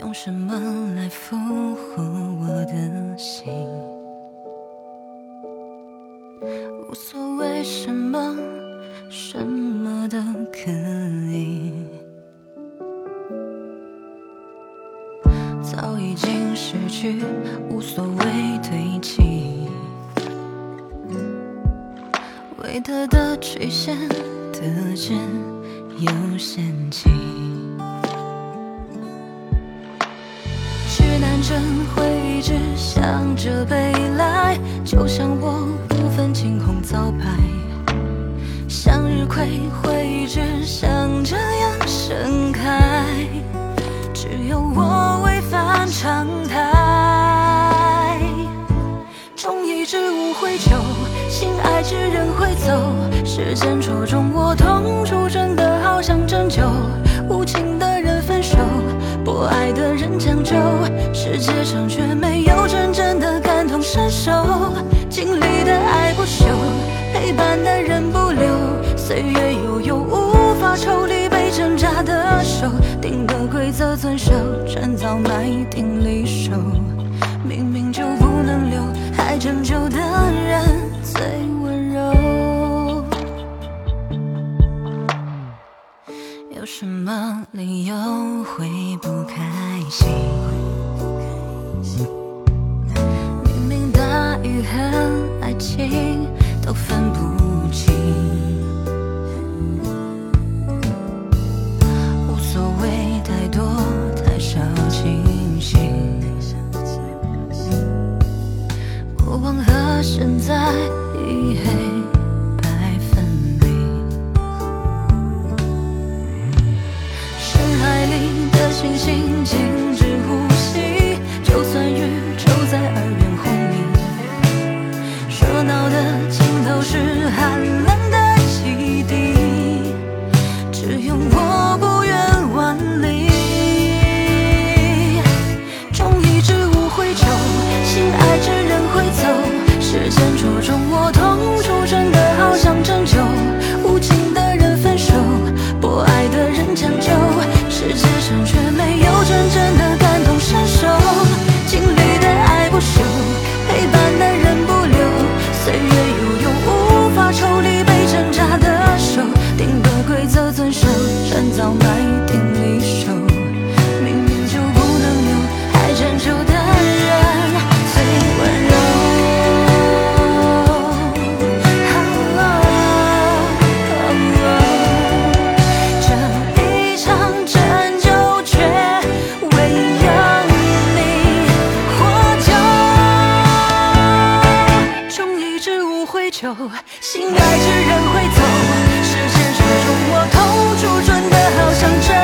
用什么来俘获我的心？无所谓什么，什么都可以。早已经失去，无所谓堆积。为得的曲线，得知有限期。去南征会一直向着北来，就像我不分青红皂白。向日葵会一直像这样盛开，只有我违反常态。种一枝无悔酒，心爱之人会走。时间戳中我痛处，真的好想针灸。无情的，我爱的人将就。世界上却没有真正的感同身受。经历的爱不朽，陪伴的人不留。岁月悠悠，无法抽离被挣扎的手。定的规则遵守，趁早买定离手。什么理由会不开心？明明大雨和爱情都分不清，到买定你手明明就不能留，还拯救的人最温柔 oh oh 这一场拯救却唯有你获救忠义之物会旧心爱之人会走。想着。